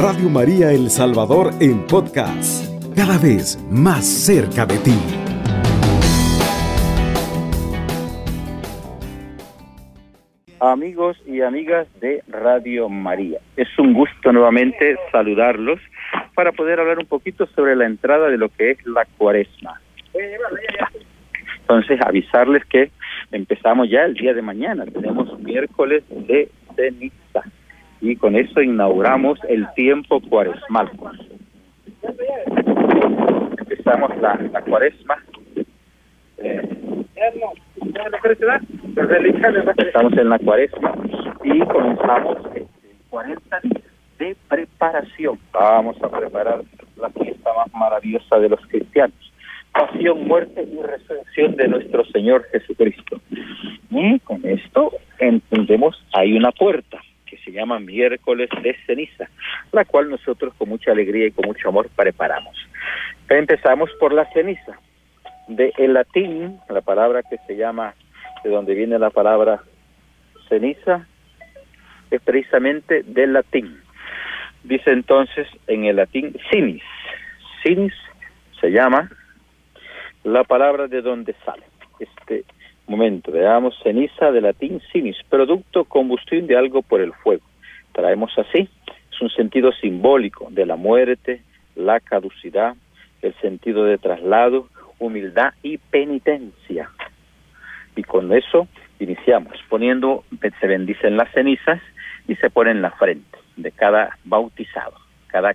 Radio María El Salvador en podcast, cada vez más cerca de ti. Amigos y amigas de Radio María, es un gusto nuevamente saludarlos para poder hablar un poquito sobre la entrada de lo que es la cuaresma. Entonces, avisarles que empezamos ya el día de mañana, tenemos miércoles de ceniza y con eso inauguramos el tiempo cuaresmal. Empezamos la, la cuaresma. Eh, estamos en la cuaresma y comenzamos 40 días de preparación. Vamos a preparar la fiesta más maravillosa de los cristianos. Pasión, muerte y resurrección de nuestro Señor Jesucristo. Y con esto entendemos, hay una puerta llama miércoles de ceniza, la cual nosotros con mucha alegría y con mucho amor preparamos. Empezamos por la ceniza. De el latín, la palabra que se llama, de donde viene la palabra ceniza, es precisamente del latín. Dice entonces en el latín sinis. Sinis se llama la palabra de donde sale. Este momento, veamos ceniza de latín sinis, producto combustible de algo por el fuego. Traemos así, es un sentido simbólico de la muerte, la caducidad, el sentido de traslado, humildad y penitencia. Y con eso iniciamos, poniendo, se bendicen las cenizas y se pone en la frente de cada bautizado, cada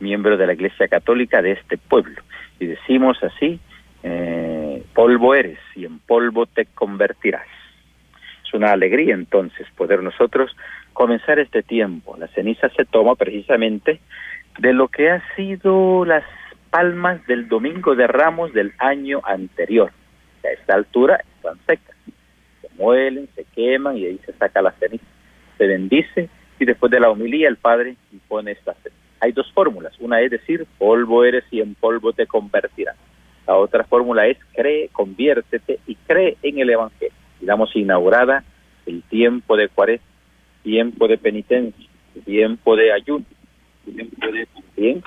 miembro de la Iglesia Católica de este pueblo. Y decimos así, eh, polvo eres y en polvo te convertirás. Es una alegría entonces poder nosotros comenzar este tiempo. La ceniza se toma precisamente de lo que ha sido las palmas del domingo de ramos del año anterior. A esta altura están secas, se muelen, se queman y ahí se saca la ceniza. Se bendice y después de la homilía el Padre impone esta ceniza. Hay dos fórmulas. Una es decir, polvo eres y en polvo te convertirás. La otra fórmula es cree, conviértete y cree en el Evangelio. Y damos inaugurada el tiempo de cuaresma, tiempo de penitencia, tiempo de ayuno, tiempo de, también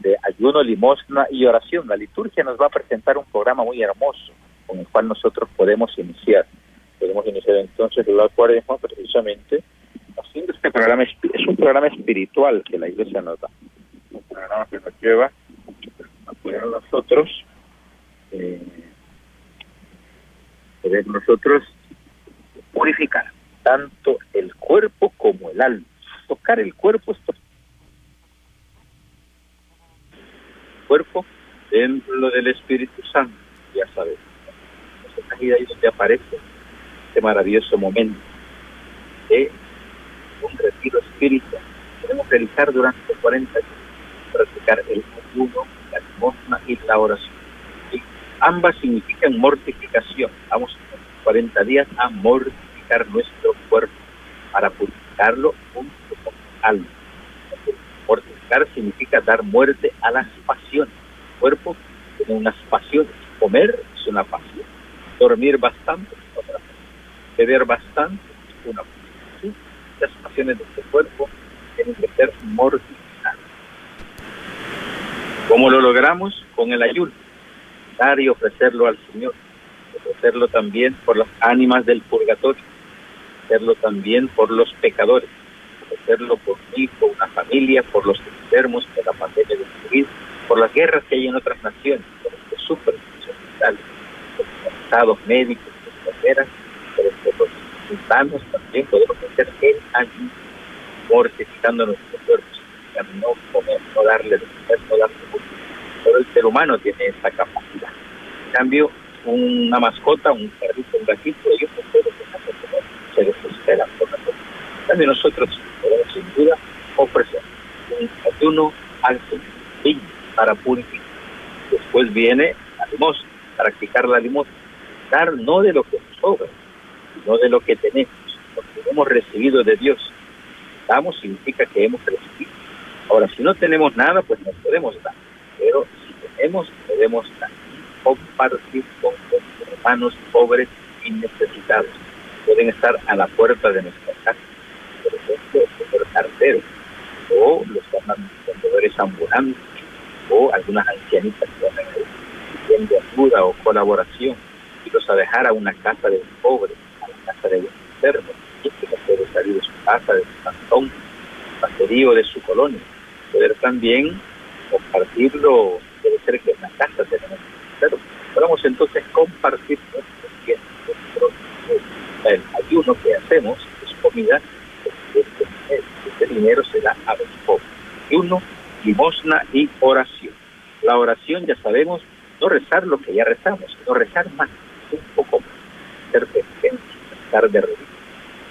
de ayuno, limosna y oración. La liturgia nos va a presentar un programa muy hermoso con el cual nosotros podemos iniciar. Podemos iniciar entonces la cuaresma precisamente haciendo este programa. Es un programa espiritual que la iglesia nos da. Un programa que nos lleva a poder nosotros eh, nosotros purificar tanto el cuerpo como el alma. Tocar el cuerpo es cuerpo dentro del Espíritu Santo, ya sabes. Ahí donde aparece este maravilloso momento de un retiro espiritual. Queremos realizar durante 40 años, practicar el ayuno, la limosna y la oración. Ambas significan mortificación. Vamos 40 días a mortificar nuestro cuerpo para purificarlo junto con alma. Mortificar significa dar muerte a las pasiones. El cuerpo tiene unas pasiones. Comer es una pasión. Dormir bastante es otra pasión. Beber bastante es una pasión. Las pasiones de este cuerpo tienen que ser mortificadas. ¿Cómo lo logramos? Con el ayuno. Y ofrecerlo al Señor. Ofrecerlo también por las ánimas del purgatorio. Ofrecerlo también por los pecadores hacerlo por mí, por una familia, por los enfermos, por la pandemia del COVID, por las guerras que hay en otras naciones, por los que sufren los hospitales, por los estados médicos, enfermeras, por los ciudadanos también podemos hacer el ayuno, mortificando nuestros cuerpos, no comer, no darle de comer, no darle Pero el ser humano tiene esa capacidad. En cambio, una mascota, un perrito, un gatito, ellos no pueden de se desesperan por la. También nosotros podemos sin duda ofrecer un ayuno al Señor para purificar. Después viene la limosna, practicar la limosna, dar no de lo que nos sobra, sino de lo que tenemos, lo que hemos recibido de Dios. Damos significa que hemos recibido. Ahora, si no tenemos nada, pues no podemos dar, pero si tenemos, podemos dar compartir con los hermanos pobres y necesitados. Pueden estar a la puerta de nuestra casa por ejemplo, el cartero, o los vendedores ambulantes, o algunas ancianitas que van pidiendo ayuda o colaboración, y los a dejar a una casa de un pobre, a la casa de un enfermo, y que no puede salir de su casa, de su cantón, caserío, de su colonia. Poder también compartirlo, debe ser que en la casa tenemos pero podemos entonces compartir nuestro tiempo, el ayuno que hacemos es comida, este, dinero se da a los pobres. Ayuno, limosna y oración. La oración ya sabemos, no rezar lo que ya rezamos, no rezar más, un poco más, ser presente, estar de rodillas.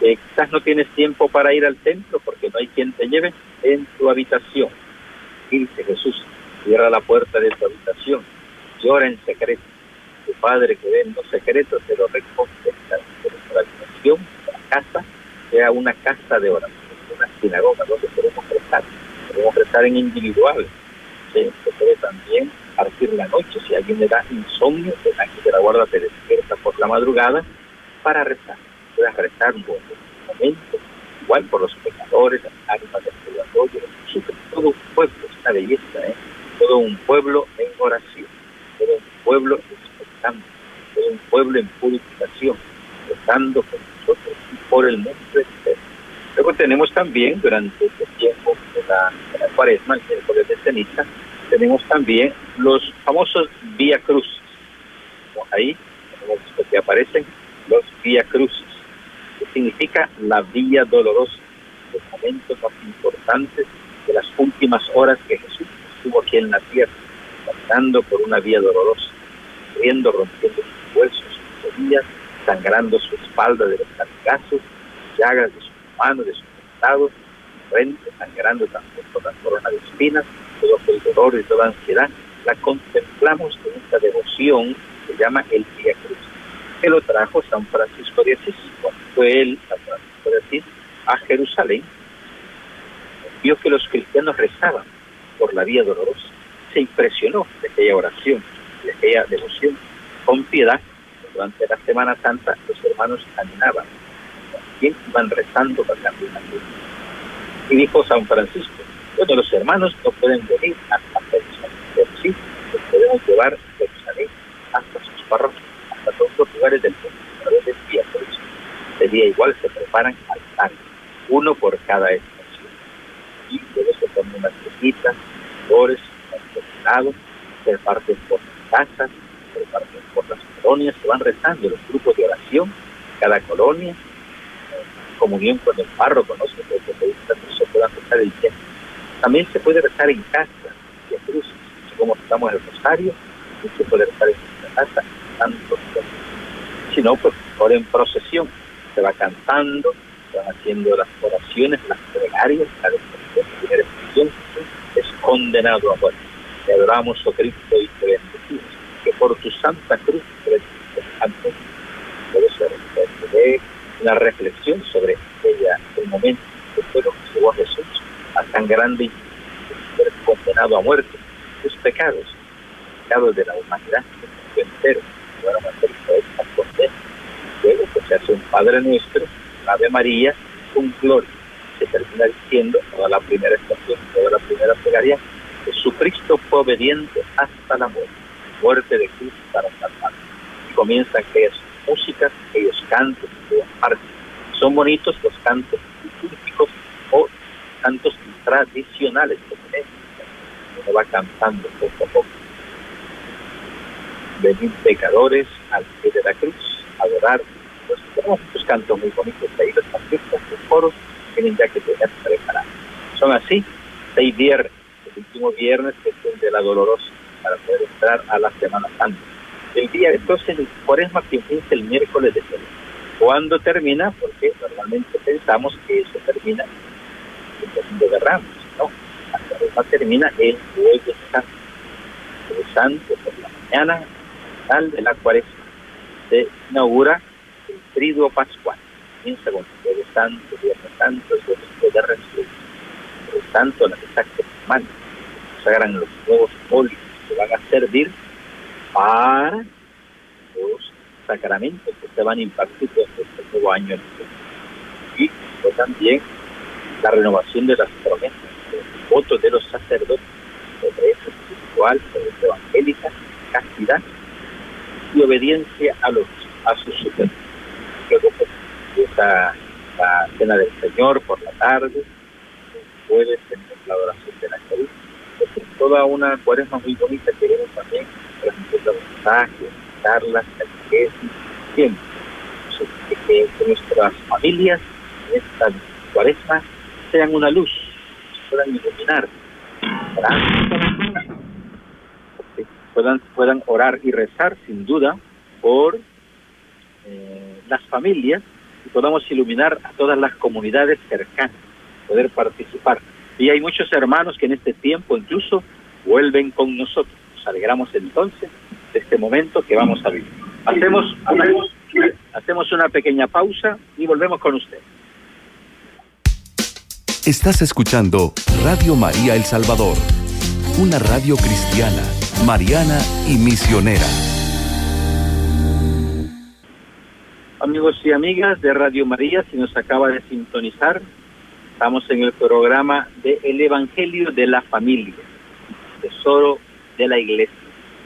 Eh, quizás no tienes tiempo para ir al templo porque no hay quien te lleve en tu habitación. Dice Jesús, cierra la puerta de tu habitación, llora en secreto. Tu Padre que ve en los secretos te lo recompensará. la habitación, la casa, sea una casa de oración, una sinagoga donde podemos rezar. Podemos rezar en individual. Se, puede también partir la noche. Si alguien le da insomnio, aquí de la guarda te despierta por la madrugada para rezar. Puedes rezar un momento, igual por los pecadores, las almas del purgatorio, todo un pueblo, es una belleza, ¿eh? todo un pueblo en oración, todo un pueblo expectante, todo un pueblo en purificación, rezando por nosotros y por el mundo entero. Luego tenemos también, durante este tiempo de la, cuaresma, el miércoles de ceniza, tenemos también los famosos Vía Crucis. Ahí que aparecen los Vía Crucis, que significa la vía dolorosa, los momentos más importantes de las últimas horas que Jesús estuvo aquí en la tierra, pasando por una vía dolorosa, riendo, rompiendo sus huesos, sus rodillas, sangrando su espalda de los latigazos, llagas de sus manos, de sus costados, frente, sangrando también por la corona de espinas, todo el dolor y toda ansiedad, la contemplamos en esta devoción que se llama el Día Cruz, que lo trajo San Francisco de Asís. Fue él, San Francisco de Asís, a Jerusalén, vio que los cristianos rezaban por la vía dolorosa. Se impresionó de aquella oración, de aquella devoción. Con piedad, durante la Semana Santa, los hermanos caminaban, también iban rezando para la Y dijo San Francisco, bueno, los hermanos no pueden venir hasta Jerusalén, pero sí, los podemos llevar a Jerusalén hasta sus parroquias, hasta todos los lugares del mundo, a través del día Sería igual, se preparan altares, uno por cada estación. Y luego se ponen unas cositas, flores, se reparten por las casas, se reparten por las colonias, se van rezando los grupos de oración, cada colonia, en comunión con el párroco, no se puede se puedan rezar el tiempo también se puede rezar en casa, en cruz, como estamos en el rosario, se puede rezar en casa, tanto. Si no, pues ahora en procesión, se va cantando, se van haciendo las oraciones, las plegarias, la expresión, es condenado a muerte. Te adoramos, oh Cristo, y te bendecimos, que por tu santa cruz te una reflexión sobre ella, el momento que fue lo que llevó a Jesús a tan grande y condenado a muerte. Sus pecados, pecados de la humanidad entero, Luego pues, se hace un Padre Nuestro, Ave María, un gloria. Se termina diciendo toda la primera estación, toda la primera plegaria, Jesucristo fue obediente hasta la muerte, muerte de Cristo para salvar. Y comienzan aquellas músicas, aquellos cantos, aquellas partes. Son bonitos los cantos litúrgicos o cantos tradicionales que tenemos. Se va cantando poco a poco. Venir pecadores al pie de la cruz, adorar. Pues tenemos cantos muy bonitos ahí, los artistas, los coros, tienen ya que tener preparados. Son así, seis viernes, el último viernes que es el de la dolorosa, para poder entrar a la Semana Santa. El día, entonces, el cuaresma que empieza el miércoles de semana. ¿Cuándo termina? Porque normalmente pensamos que eso termina el domingo de Ramos, ¿no? La termina el jueves santo. Santo por la mañana, final de la cuaresma, se inaugura el triduo pascual. Comienza con el jueves santo, viernes santo, domingo de resurrección. El santo, la exacta semana, sagran los nuevos óleos que van a servir para los sacramentos que se van a impartir en este nuevo año. Y también la renovación de las promesas voto de los sacerdotes, pobreza espiritual, pobreza evangélica, castidad y obediencia a los a sus superiores. Luego pues, la cena del Señor por la tarde, jueves tenemos la adoración de la es toda una cuaresma muy bonita que vemos también transmitiendo mensajes, charlas, catequesis, siempre. Que, que nuestras familias en esta cuaresma sean una luz, puedan iluminar, puedan, puedan orar y rezar sin duda por eh, las familias y podamos iluminar a todas las comunidades cercanas, poder participar. Y hay muchos hermanos que en este tiempo incluso vuelven con nosotros. Nos alegramos entonces de este momento que vamos a vivir. Hacemos una, hacemos una pequeña pausa y volvemos con usted. Estás escuchando Radio María El Salvador, una radio cristiana, mariana y misionera. Amigos y amigas de Radio María, si nos acaba de sintonizar, estamos en el programa de El Evangelio de la Familia, tesoro de la Iglesia,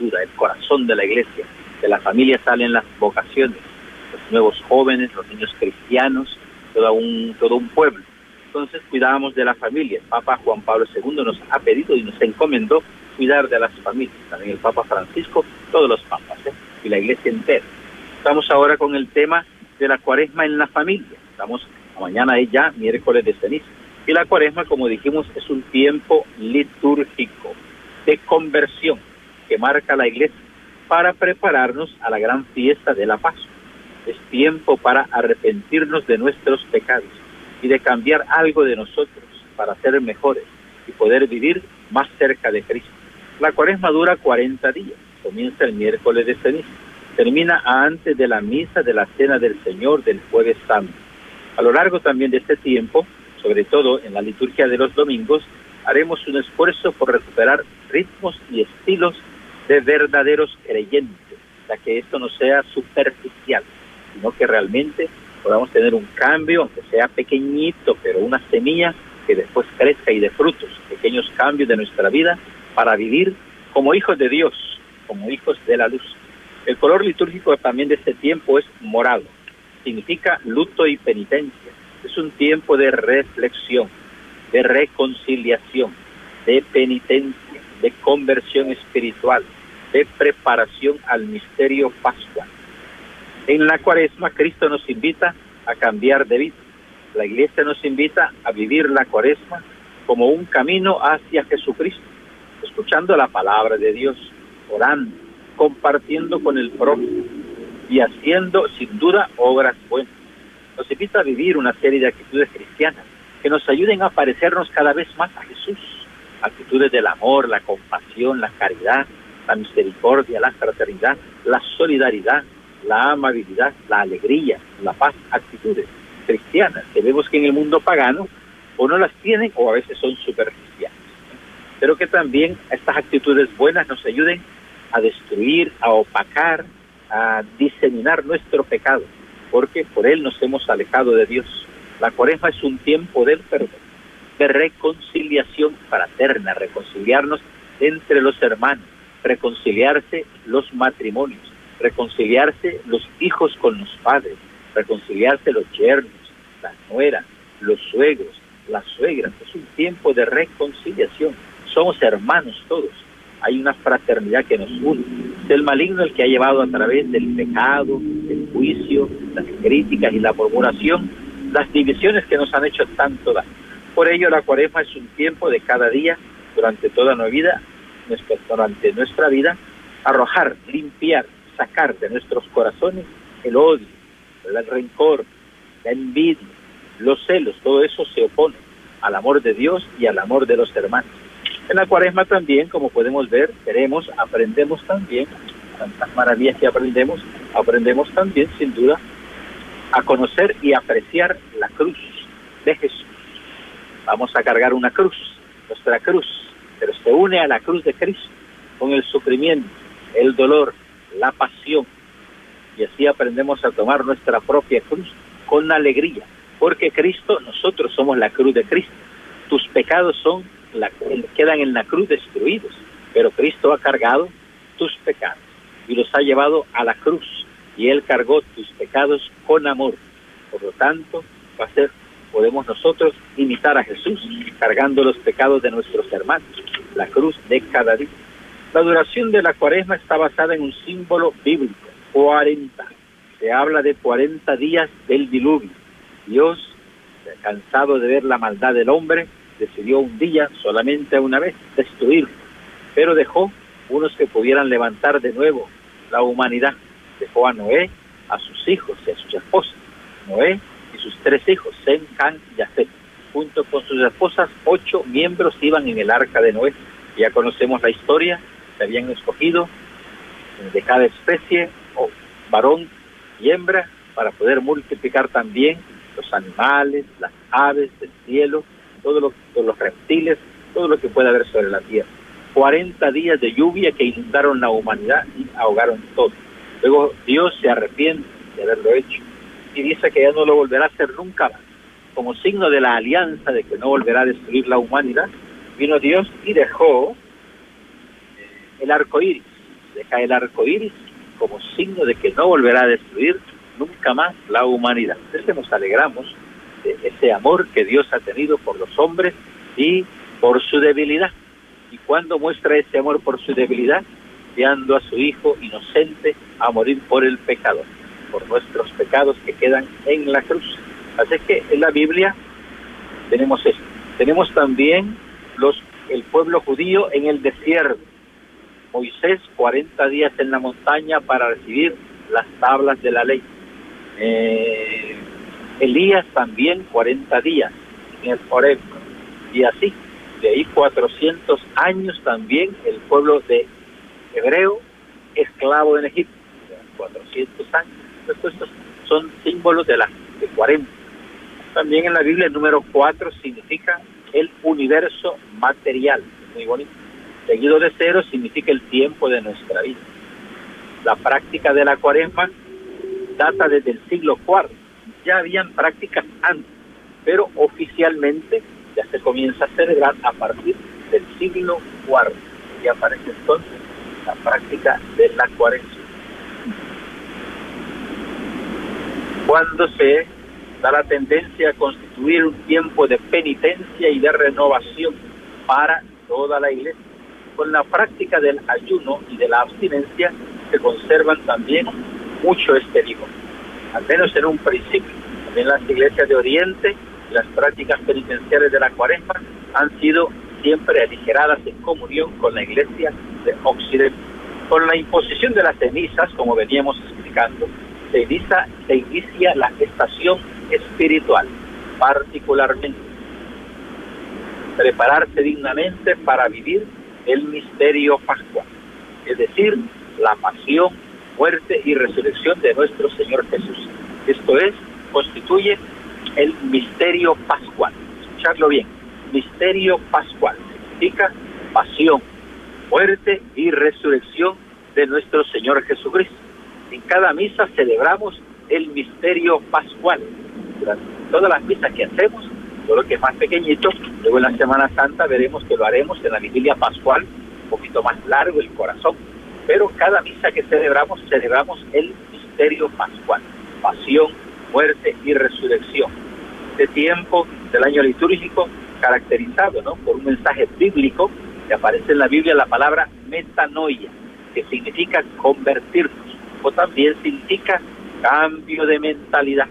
el corazón de la Iglesia. De la familia salen las vocaciones, los nuevos jóvenes, los niños cristianos, todo un, todo un pueblo. Entonces cuidábamos de la familia. Papa Juan Pablo II nos ha pedido y nos encomendó cuidar de las familias. También el Papa Francisco, todos los papas ¿eh? y la Iglesia entera. Estamos ahora con el tema de la cuaresma en la familia. Estamos, mañana es ya miércoles de ceniza. Y la cuaresma, como dijimos, es un tiempo litúrgico de conversión que marca la iglesia para prepararnos a la gran fiesta de la Pascua. Es tiempo para arrepentirnos de nuestros pecados y de cambiar algo de nosotros para ser mejores y poder vivir más cerca de Cristo. La cuaresma dura 40 días, comienza el miércoles de ceniza termina antes de la misa de la Cena del Señor del Jueves Santo. A lo largo también de este tiempo, sobre todo en la liturgia de los domingos, haremos un esfuerzo por recuperar ritmos y estilos de verdaderos creyentes, para que esto no sea superficial, sino que realmente podamos tener un cambio, aunque sea pequeñito, pero una semilla que después crezca y dé frutos, pequeños cambios de nuestra vida para vivir como hijos de Dios, como hijos de la luz. El color litúrgico también de este tiempo es morado. Significa luto y penitencia. Es un tiempo de reflexión, de reconciliación, de penitencia, de conversión espiritual, de preparación al misterio pascual. En la cuaresma Cristo nos invita a cambiar de vida. La iglesia nos invita a vivir la cuaresma como un camino hacia Jesucristo, escuchando la palabra de Dios, orando, compartiendo con el prójimo y haciendo sin duda obras buenas. Nos invita a vivir una serie de actitudes cristianas que nos ayuden a parecernos cada vez más a Jesús. Actitudes del amor, la compasión, la caridad, la misericordia, la fraternidad, la solidaridad, la amabilidad, la alegría, la paz, actitudes cristianas que vemos que en el mundo pagano o no las tienen o a veces son superficiales. Pero que también estas actitudes buenas nos ayuden a destruir, a opacar, a diseminar nuestro pecado, porque por él nos hemos alejado de Dios. La cuaresma es un tiempo del perdón, de reconciliación fraterna, reconciliarnos entre los hermanos, reconciliarse los matrimonios, reconciliarse los hijos con los padres, reconciliarse los yernos, las nueras, los suegros, las suegras. Es un tiempo de reconciliación. Somos hermanos todos hay una fraternidad que nos une. Es el maligno el que ha llevado a través del pecado, el juicio, las críticas y la murmuración, las divisiones que nos han hecho tanto daño. Por ello la cuaresma es un tiempo de cada día, durante toda nuestra vida, durante nuestra vida, arrojar, limpiar, sacar de nuestros corazones el odio, el rencor, la envidia, los celos, todo eso se opone al amor de Dios y al amor de los hermanos. En la cuaresma también, como podemos ver, queremos, aprendemos también, tantas maravillas que aprendemos, aprendemos también, sin duda, a conocer y apreciar la cruz de Jesús. Vamos a cargar una cruz, nuestra cruz, pero se une a la cruz de Cristo con el sufrimiento, el dolor, la pasión. Y así aprendemos a tomar nuestra propia cruz con alegría, porque Cristo, nosotros somos la cruz de Cristo. Tus pecados son quedan en la cruz destruidos, pero Cristo ha cargado tus pecados y los ha llevado a la cruz y Él cargó tus pecados con amor. Por lo tanto, va podemos nosotros imitar a Jesús cargando los pecados de nuestros hermanos, la cruz de cada día. La duración de la cuaresma está basada en un símbolo bíblico, 40. Se habla de 40 días del diluvio. Dios, cansado de ver la maldad del hombre, decidió un día, solamente una vez, destruirlo, pero dejó unos que pudieran levantar de nuevo la humanidad. Dejó a Noé, a sus hijos y a sus esposas. Noé y sus tres hijos, Sem, Can y Yafet. Junto con sus esposas, ocho miembros iban en el arca de Noé. Ya conocemos la historia se habían escogido de cada especie, o varón y hembra, para poder multiplicar también los animales, las aves del cielo, todos los reptiles, todo lo que pueda haber sobre la tierra. 40 días de lluvia que inundaron la humanidad y ahogaron todo. Luego Dios se arrepiente de haberlo hecho y dice que ya no lo volverá a hacer nunca más. Como signo de la alianza de que no volverá a destruir la humanidad, vino Dios y dejó el arco iris, deja el arco iris como signo de que no volverá a destruir nunca más la humanidad. Entonces nos alegramos ese amor que Dios ha tenido por los hombres y por su debilidad. ¿Y cuando muestra ese amor por su debilidad? Enviando a su Hijo inocente a morir por el pecado, por nuestros pecados que quedan en la cruz. Así que en la Biblia tenemos esto. Tenemos también los el pueblo judío en el desierto Moisés 40 días en la montaña para recibir las tablas de la ley. Eh, Elías también 40 días en el Horeb. Y así, de ahí 400 años también el pueblo de Hebreo esclavo en Egipto. 400 años. estos son símbolos de la de 40. También en la Biblia el número 4 significa el universo material. Muy bonito seguido de cero significa el tiempo de nuestra vida. La práctica de la cuaresma data desde el siglo IV. Ya habían prácticas antes, pero oficialmente ya se comienza a celebrar a partir del siglo IV. Y aparece entonces la práctica de la cuaresma. Cuando se da la tendencia a constituir un tiempo de penitencia y de renovación para toda la iglesia con la práctica del ayuno y de la abstinencia se conservan también mucho este vigor, al menos en un principio. También las iglesias de Oriente, las prácticas penitenciales de la cuaresma han sido siempre aligeradas en comunión con la iglesia de Occidente. Con la imposición de las cenizas, como veníamos explicando, se inicia, se inicia la estación espiritual, particularmente prepararse dignamente para vivir el misterio pascual, es decir, la pasión, muerte y resurrección de nuestro Señor Jesús. Esto es, constituye el misterio pascual. Escucharlo bien, misterio pascual significa pasión, muerte y resurrección de nuestro Señor Jesucristo. En cada misa celebramos el misterio pascual. Durante todas las misas que hacemos lo que es más pequeñito. Luego en la Semana Santa veremos que lo haremos en la vigilia pascual, un poquito más largo el corazón. Pero cada misa que celebramos, celebramos el misterio pascual, pasión, muerte y resurrección. Este tiempo del año litúrgico caracterizado ¿no? por un mensaje bíblico que aparece en la Biblia la palabra metanoia, que significa convertirnos, o también significa cambio de mentalidad,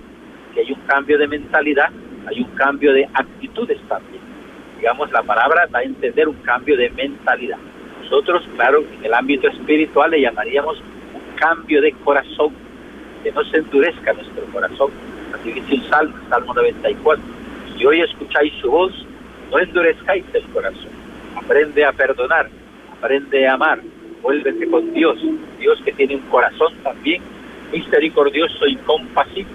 que hay un cambio de mentalidad hay un cambio de actitudes también. Digamos, la palabra da a entender un cambio de mentalidad. Nosotros, claro, en el ámbito espiritual le llamaríamos un cambio de corazón, que no se endurezca nuestro corazón. Así dice el Salmo, Salmo 94. Si hoy escucháis su voz, no endurezcáis el corazón. Aprende a perdonar, aprende a amar, vuélvete con Dios, Dios que tiene un corazón también misericordioso y compasivo.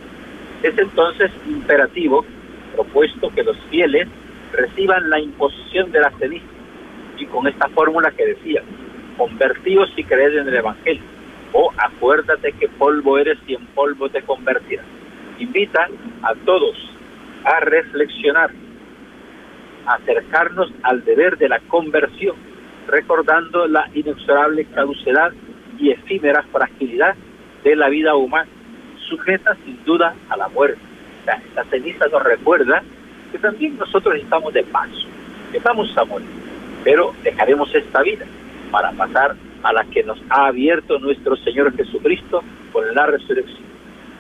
Es entonces imperativo propuesto que los fieles reciban la imposición de la ceniza y con esta fórmula que decía, convertidos si crees en el Evangelio, o acuérdate que polvo eres y en polvo te convertirás. Invita a todos a reflexionar acercarnos al deber de la conversión, recordando la inexorable caducidad y efímera fragilidad de la vida humana, sujeta sin duda a la muerte. La, ceniza nos recuerda que también nosotros estamos de paso, estamos a morir, pero dejaremos esta vida para pasar a la que nos ha abierto nuestro Señor Jesucristo con la resurrección.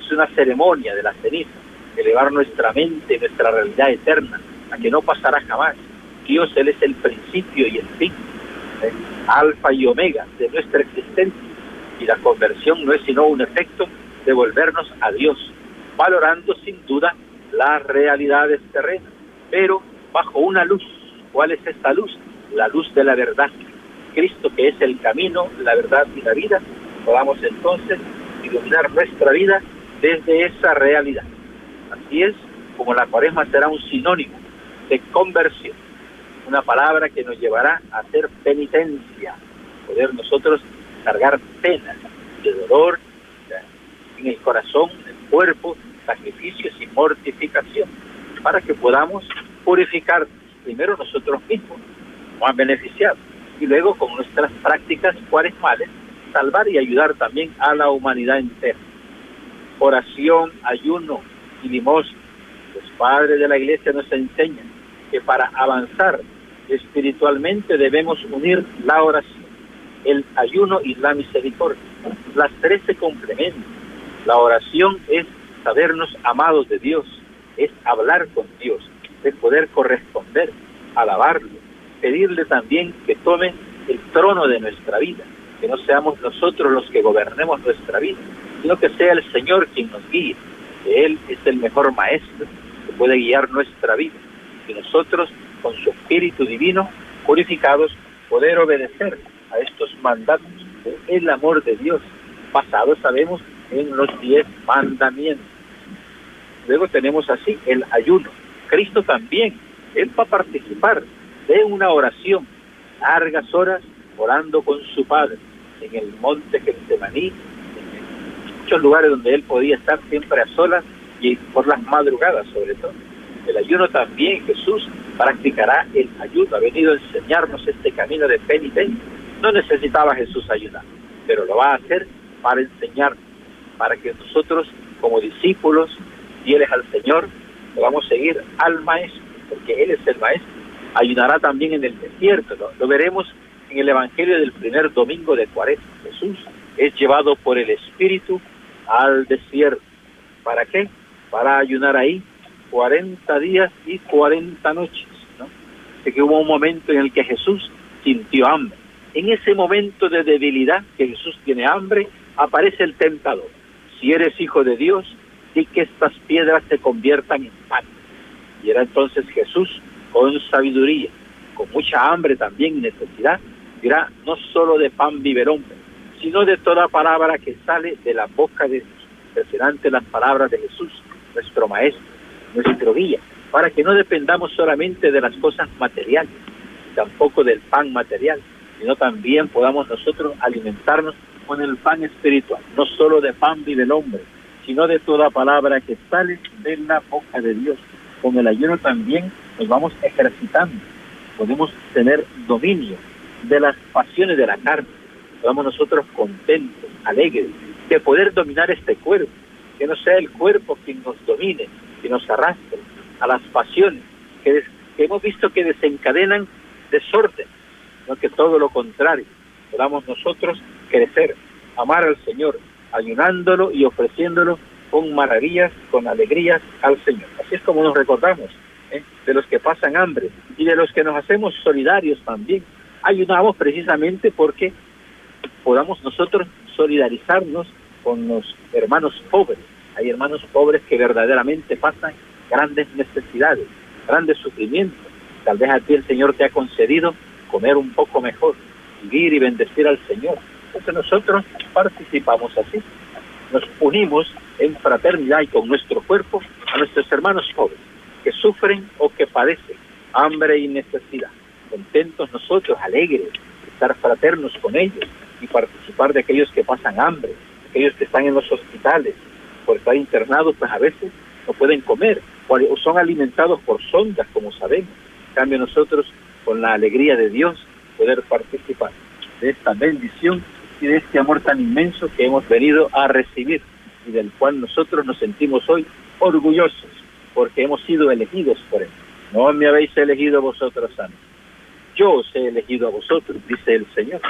Es una ceremonia de la ceniza, elevar nuestra mente, nuestra realidad eterna, a que no pasará jamás. Dios, Él es el principio y el fin, ¿eh? alfa y omega de nuestra existencia. Y la conversión no es sino un efecto de volvernos a Dios, valorando sin duda las realidades terrenas, pero bajo una luz. ¿Cuál es esta luz? La luz de la verdad. Cristo que es el camino, la verdad y la vida, podamos entonces iluminar nuestra vida desde esa realidad. Así es como la cuaresma será un sinónimo de conversión, una palabra que nos llevará a hacer penitencia, poder nosotros cargar penas de dolor en el corazón, en el cuerpo, sacrificios y mortificación, para que podamos purificar primero nosotros mismos, más beneficiados, y luego con nuestras prácticas cuaresmales, salvar y ayudar también a la humanidad entera. Oración, ayuno y limosna. Los padres de la iglesia nos enseñan que para avanzar espiritualmente debemos unir la oración, el ayuno y la misericordia. Las tres se complementan. La oración es sabernos amados de Dios, es hablar con Dios, es poder corresponder, alabarlo, pedirle también que tome el trono de nuestra vida, que no seamos nosotros los que gobernemos nuestra vida, sino que sea el Señor quien nos guíe, que Él es el mejor maestro que puede guiar nuestra vida y nosotros, con su Espíritu Divino, purificados, poder obedecer a estos mandatos. El amor de Dios, basado, sabemos, en los diez mandamientos. Luego tenemos así el ayuno. Cristo también, Él va a participar de una oración, largas horas orando con su Padre en el monte Getsemaní, en muchos lugares donde Él podía estar siempre a solas y por las madrugadas sobre todo el ayuno también Jesús practicará el ayuno, ha venido a enseñarnos este camino de penitencia. No necesitaba Jesús ayunar, pero lo va a hacer para enseñarnos, para que nosotros como discípulos fieles al Señor podamos seguir al Maestro, porque Él es el Maestro. Ayunará también en el desierto, lo veremos en el Evangelio del primer domingo de Cuaresma. Jesús es llevado por el Espíritu al desierto. ¿Para qué? Para ayunar ahí 40 días y 40 noches. ¿no? que hubo un momento en el que Jesús sintió hambre. En ese momento de debilidad que Jesús tiene hambre, aparece el tentador. Si eres hijo de Dios, di que estas piedras se conviertan en pan. Y era entonces Jesús con sabiduría, con mucha hambre también y necesidad, dirá, no solo de pan hombre, sino de toda palabra que sale de la boca de Dios. Impresionante las palabras de Jesús, nuestro Maestro nuestro guía, para que no dependamos solamente de las cosas materiales, tampoco del pan material, sino también podamos nosotros alimentarnos con el pan espiritual. No solo de pan vive el hombre, sino de toda palabra que sale de la boca de Dios. Con el ayuno también nos vamos ejercitando, podemos tener dominio de las pasiones de la carne, podamos nosotros contentos, alegres, de poder dominar este cuerpo, que no sea el cuerpo quien nos domine, que nos arrastran a las pasiones que, hemos visto que desencadenan desorden, no que todo lo contrario, podamos nosotros crecer, amar al Señor, ayunándolo y ofreciéndolo con maravillas, con alegrías al Señor. Así es como nos recordamos ¿eh? de los que pasan hambre y de los que nos hacemos solidarios también. Ayudamos precisamente porque podamos nosotros solidarizarnos con los hermanos pobres, hay hermanos pobres que verdaderamente pasan grandes necesidades, grandes sufrimientos. Tal vez a ti el Señor te ha concedido comer un poco mejor, vivir y bendecir al Señor. Entonces nosotros participamos así. Nos unimos en fraternidad y con nuestro cuerpo a nuestros hermanos pobres que sufren o que padecen hambre y necesidad. Contentos nosotros, alegres, estar fraternos con ellos y participar de aquellos que pasan hambre, aquellos que están en los hospitales, por estar internados, pues a veces no pueden comer, o son alimentados por sondas, como sabemos. cambio nosotros, con la alegría de Dios, poder participar de esta bendición y de este amor tan inmenso que hemos venido a recibir y del cual nosotros nos sentimos hoy orgullosos porque hemos sido elegidos por Él. No me habéis elegido vosotros a mí. Yo os he elegido a vosotros, dice el Señor.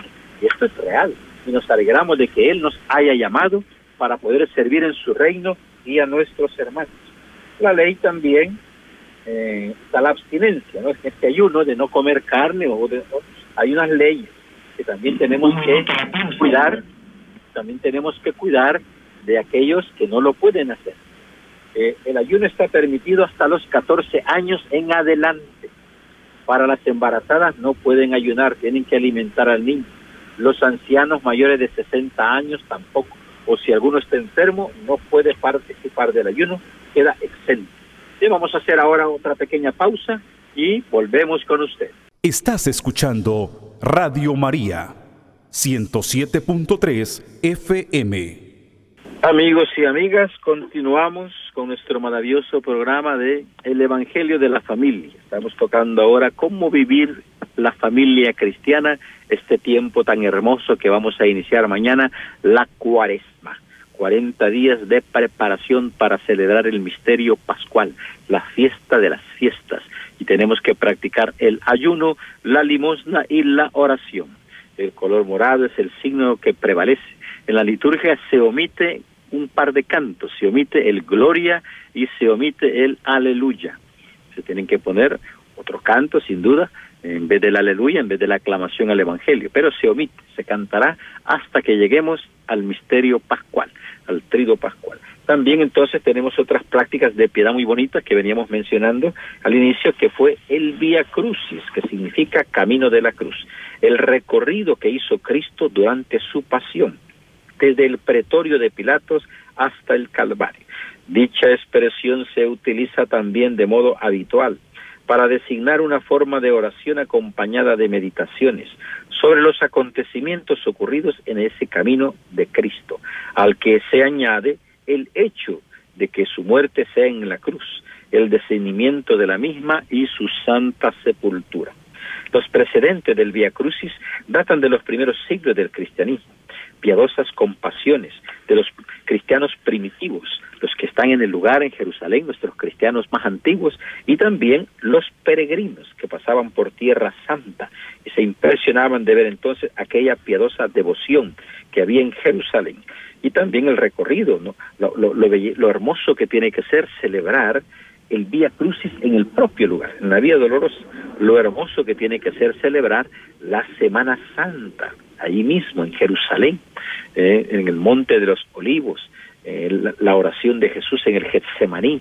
Y esto es real. Y nos alegramos de que Él nos haya llamado para poder servir en su reino y a nuestros hermanos. La ley también eh, está la abstinencia, ¿no? Este ayuno de no comer carne o, de, hay unas leyes que también tenemos que cuidar, también tenemos que cuidar de aquellos que no lo pueden hacer. Eh, el ayuno está permitido hasta los 14 años en adelante. Para las embarazadas no pueden ayunar, tienen que alimentar al niño. Los ancianos mayores de 60 años tampoco. O si alguno está enfermo, no puede participar del ayuno, queda exento. Vamos a hacer ahora otra pequeña pausa y volvemos con usted. Estás escuchando Radio María 107.3 FM. Amigos y amigas, continuamos con nuestro maravilloso programa de El Evangelio de la Familia. Estamos tocando ahora cómo vivir la familia cristiana, este tiempo tan hermoso que vamos a iniciar mañana, la cuaresma. 40 días de preparación para celebrar el misterio pascual, la fiesta de las fiestas. Y tenemos que practicar el ayuno, la limosna y la oración. El color morado es el signo que prevalece. En la liturgia se omite un par de cantos, se omite el gloria y se omite el aleluya. Se tienen que poner otro canto, sin duda, en vez del aleluya, en vez de la aclamación al Evangelio, pero se omite, se cantará hasta que lleguemos al misterio pascual, al trido pascual. También entonces tenemos otras prácticas de piedad muy bonitas que veníamos mencionando al inicio, que fue el Via Crucis, que significa camino de la cruz, el recorrido que hizo Cristo durante su pasión desde el pretorio de Pilatos hasta el Calvario. Dicha expresión se utiliza también de modo habitual para designar una forma de oración acompañada de meditaciones sobre los acontecimientos ocurridos en ese camino de Cristo, al que se añade el hecho de que su muerte sea en la cruz, el discernimiento de la misma y su santa sepultura. Los precedentes del Via Crucis datan de los primeros siglos del cristianismo piadosas compasiones de los cristianos primitivos, los que están en el lugar en Jerusalén, nuestros cristianos más antiguos, y también los peregrinos que pasaban por Tierra Santa y se impresionaban de ver entonces aquella piadosa devoción que había en Jerusalén. Y también el recorrido, ¿no? lo, lo, lo hermoso que tiene que ser celebrar el Vía Crucis en el propio lugar, en la Vía Dolorosa, lo hermoso que tiene que ser celebrar la Semana Santa, allí mismo en Jerusalén, eh, en el Monte de los Olivos, eh, la, la, oración de Jesús en el Getsemaní,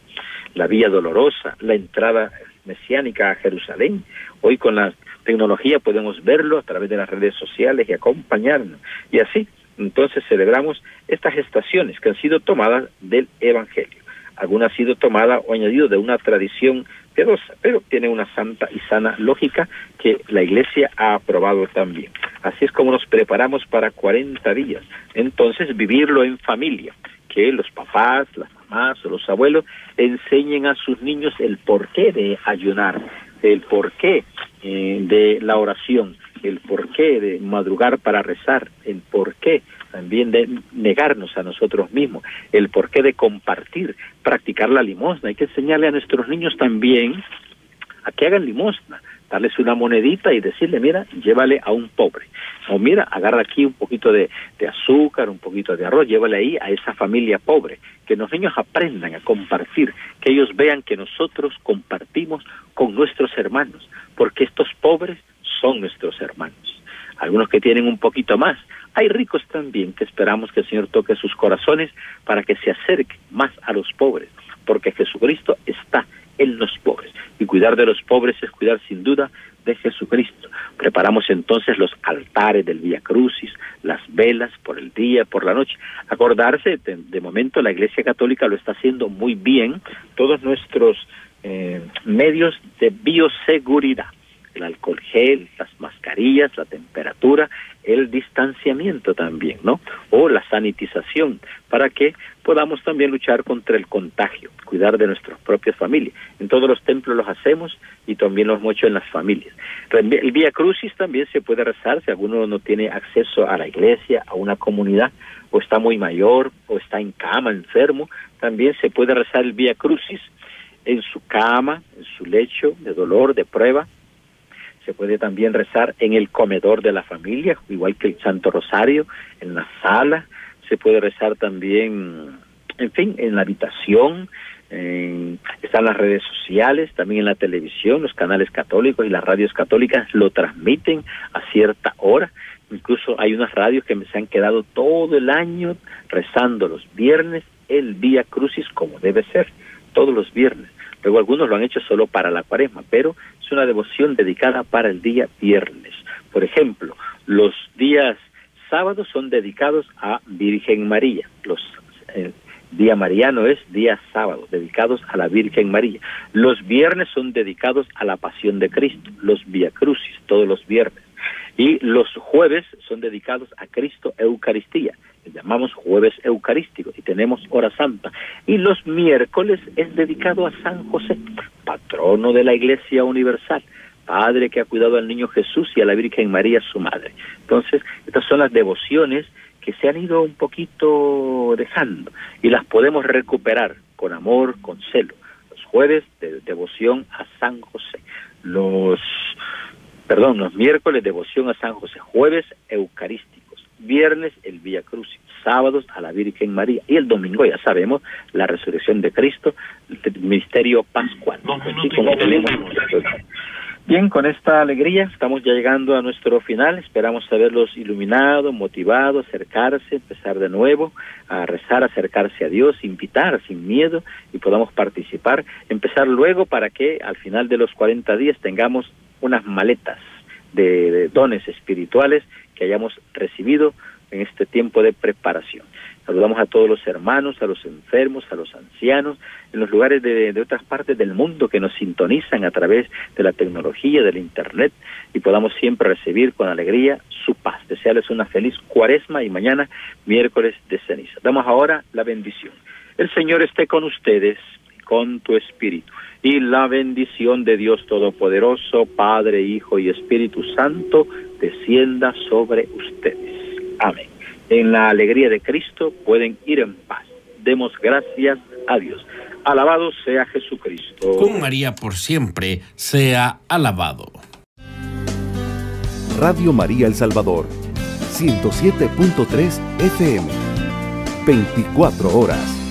la Vía Dolorosa, la entrada mesiánica a Jerusalén. Hoy con la tecnología podemos verlo a través de las redes sociales y acompañarnos. Y así, entonces celebramos estas estaciones que han sido tomadas del Evangelio alguna ha sido tomada o añadido de una tradición piadosa, pero tiene una santa y sana lógica que la Iglesia ha aprobado también. Así es como nos preparamos para 40 días. Entonces, vivirlo en familia, que los papás, las mamás o los abuelos enseñen a sus niños el porqué de ayunar, el porqué eh, de la oración, el porqué de madrugar para rezar, el porqué también de negarnos a nosotros mismos, el porqué de compartir, practicar la limosna. Hay que enseñarle a nuestros niños también a que hagan limosna, darles una monedita y decirle, mira, llévale a un pobre. O mira, agarra aquí un poquito de, azúcar, un poquito de arroz, llévale ahí a esa familia pobre. Que los niños aprendan a compartir, que ellos vean que nosotros compartimos con nuestros hermanos, porque estos pobres son nuestros hermanos. Algunos que tienen un poquito más, hay ricos también que esperamos que el Señor toque sus corazones para que se acerquen más a los pobres, porque Jesucristo está en los pobres. Y cuidar de los pobres es cuidar sin duda de Jesucristo. Preparamos entonces los altares del Vía Crucis, las velas por el día, por la noche. Acordarse, de, de momento la Iglesia Católica lo está haciendo muy bien, todos nuestros eh, medios de bioseguridad el alcohol gel, las mascarillas, la temperatura, el distanciamiento también, ¿no? O la sanitización, para que podamos también luchar contra el contagio, cuidar de nuestras propias familias. En todos los templos los hacemos y también los hecho en las familias. El Vía Crucis también se puede rezar si alguno no tiene acceso a la iglesia, a una comunidad, o está muy mayor, o está en cama, enfermo, también se puede rezar el Vía Crucis en su cama, en su lecho de dolor, de prueba, se puede también rezar en el comedor de la familia, igual que el Santo Rosario, en la sala, se puede rezar también, en fin, en la habitación, están las redes sociales, también en la televisión, los canales católicos y las radios católicas lo transmiten a cierta hora. Incluso hay unas radios que se han quedado todo el año rezando los viernes el Vía Crucis como debe ser, todos los viernes. Luego algunos lo han hecho solo para la cuaresma, pero es una devoción dedicada para el día viernes. Por ejemplo, los días sábados son dedicados a Virgen María. Los eh, día mariano es día sábado, dedicados a la Virgen María. Los viernes son dedicados a la Pasión de Cristo, los Via Crucis, todos los viernes. Y los jueves son dedicados a Cristo Eucaristía, llamamos jueves eucarístico y tenemos hora santa. Y los miércoles es dedicado a San José, patrono de la Iglesia Universal, padre que ha cuidado al niño Jesús y a la Virgen María su madre. Entonces, estas son las devociones que se han ido un poquito dejando y las podemos recuperar con amor, con celo. Los jueves de devoción a San José. Los perdón, los miércoles devoción a San José, jueves eucarístico viernes el Vía Cruz, sábados a la Virgen María y el domingo ya sabemos la resurrección de Cristo, el misterio pascual. Bien, con esta alegría estamos ya llegando a nuestro final. Esperamos haberlos iluminado, motivado, acercarse, empezar de nuevo, a rezar, acercarse a Dios, invitar sin miedo y podamos participar. Empezar luego para que al final de los 40 días tengamos unas maletas de dones espirituales que hayamos recibido en este tiempo de preparación. Saludamos a todos los hermanos, a los enfermos, a los ancianos, en los lugares de, otras partes del mundo que nos sintonizan a través de la tecnología, del Internet, y podamos siempre recibir con alegría su paz. Desearles una feliz cuaresma y mañana miércoles de ceniza. Damos ahora la bendición. El Señor esté con ustedes, con tu espíritu. Y la bendición de Dios Todopoderoso, Padre, Hijo y Espíritu Santo, descienda sobre ustedes. Amén. En la alegría de Cristo pueden ir en paz. Demos gracias a Dios. Alabado sea Jesucristo. Con María por siempre sea alabado. Radio María El Salvador, 107.3 FM, 24 horas.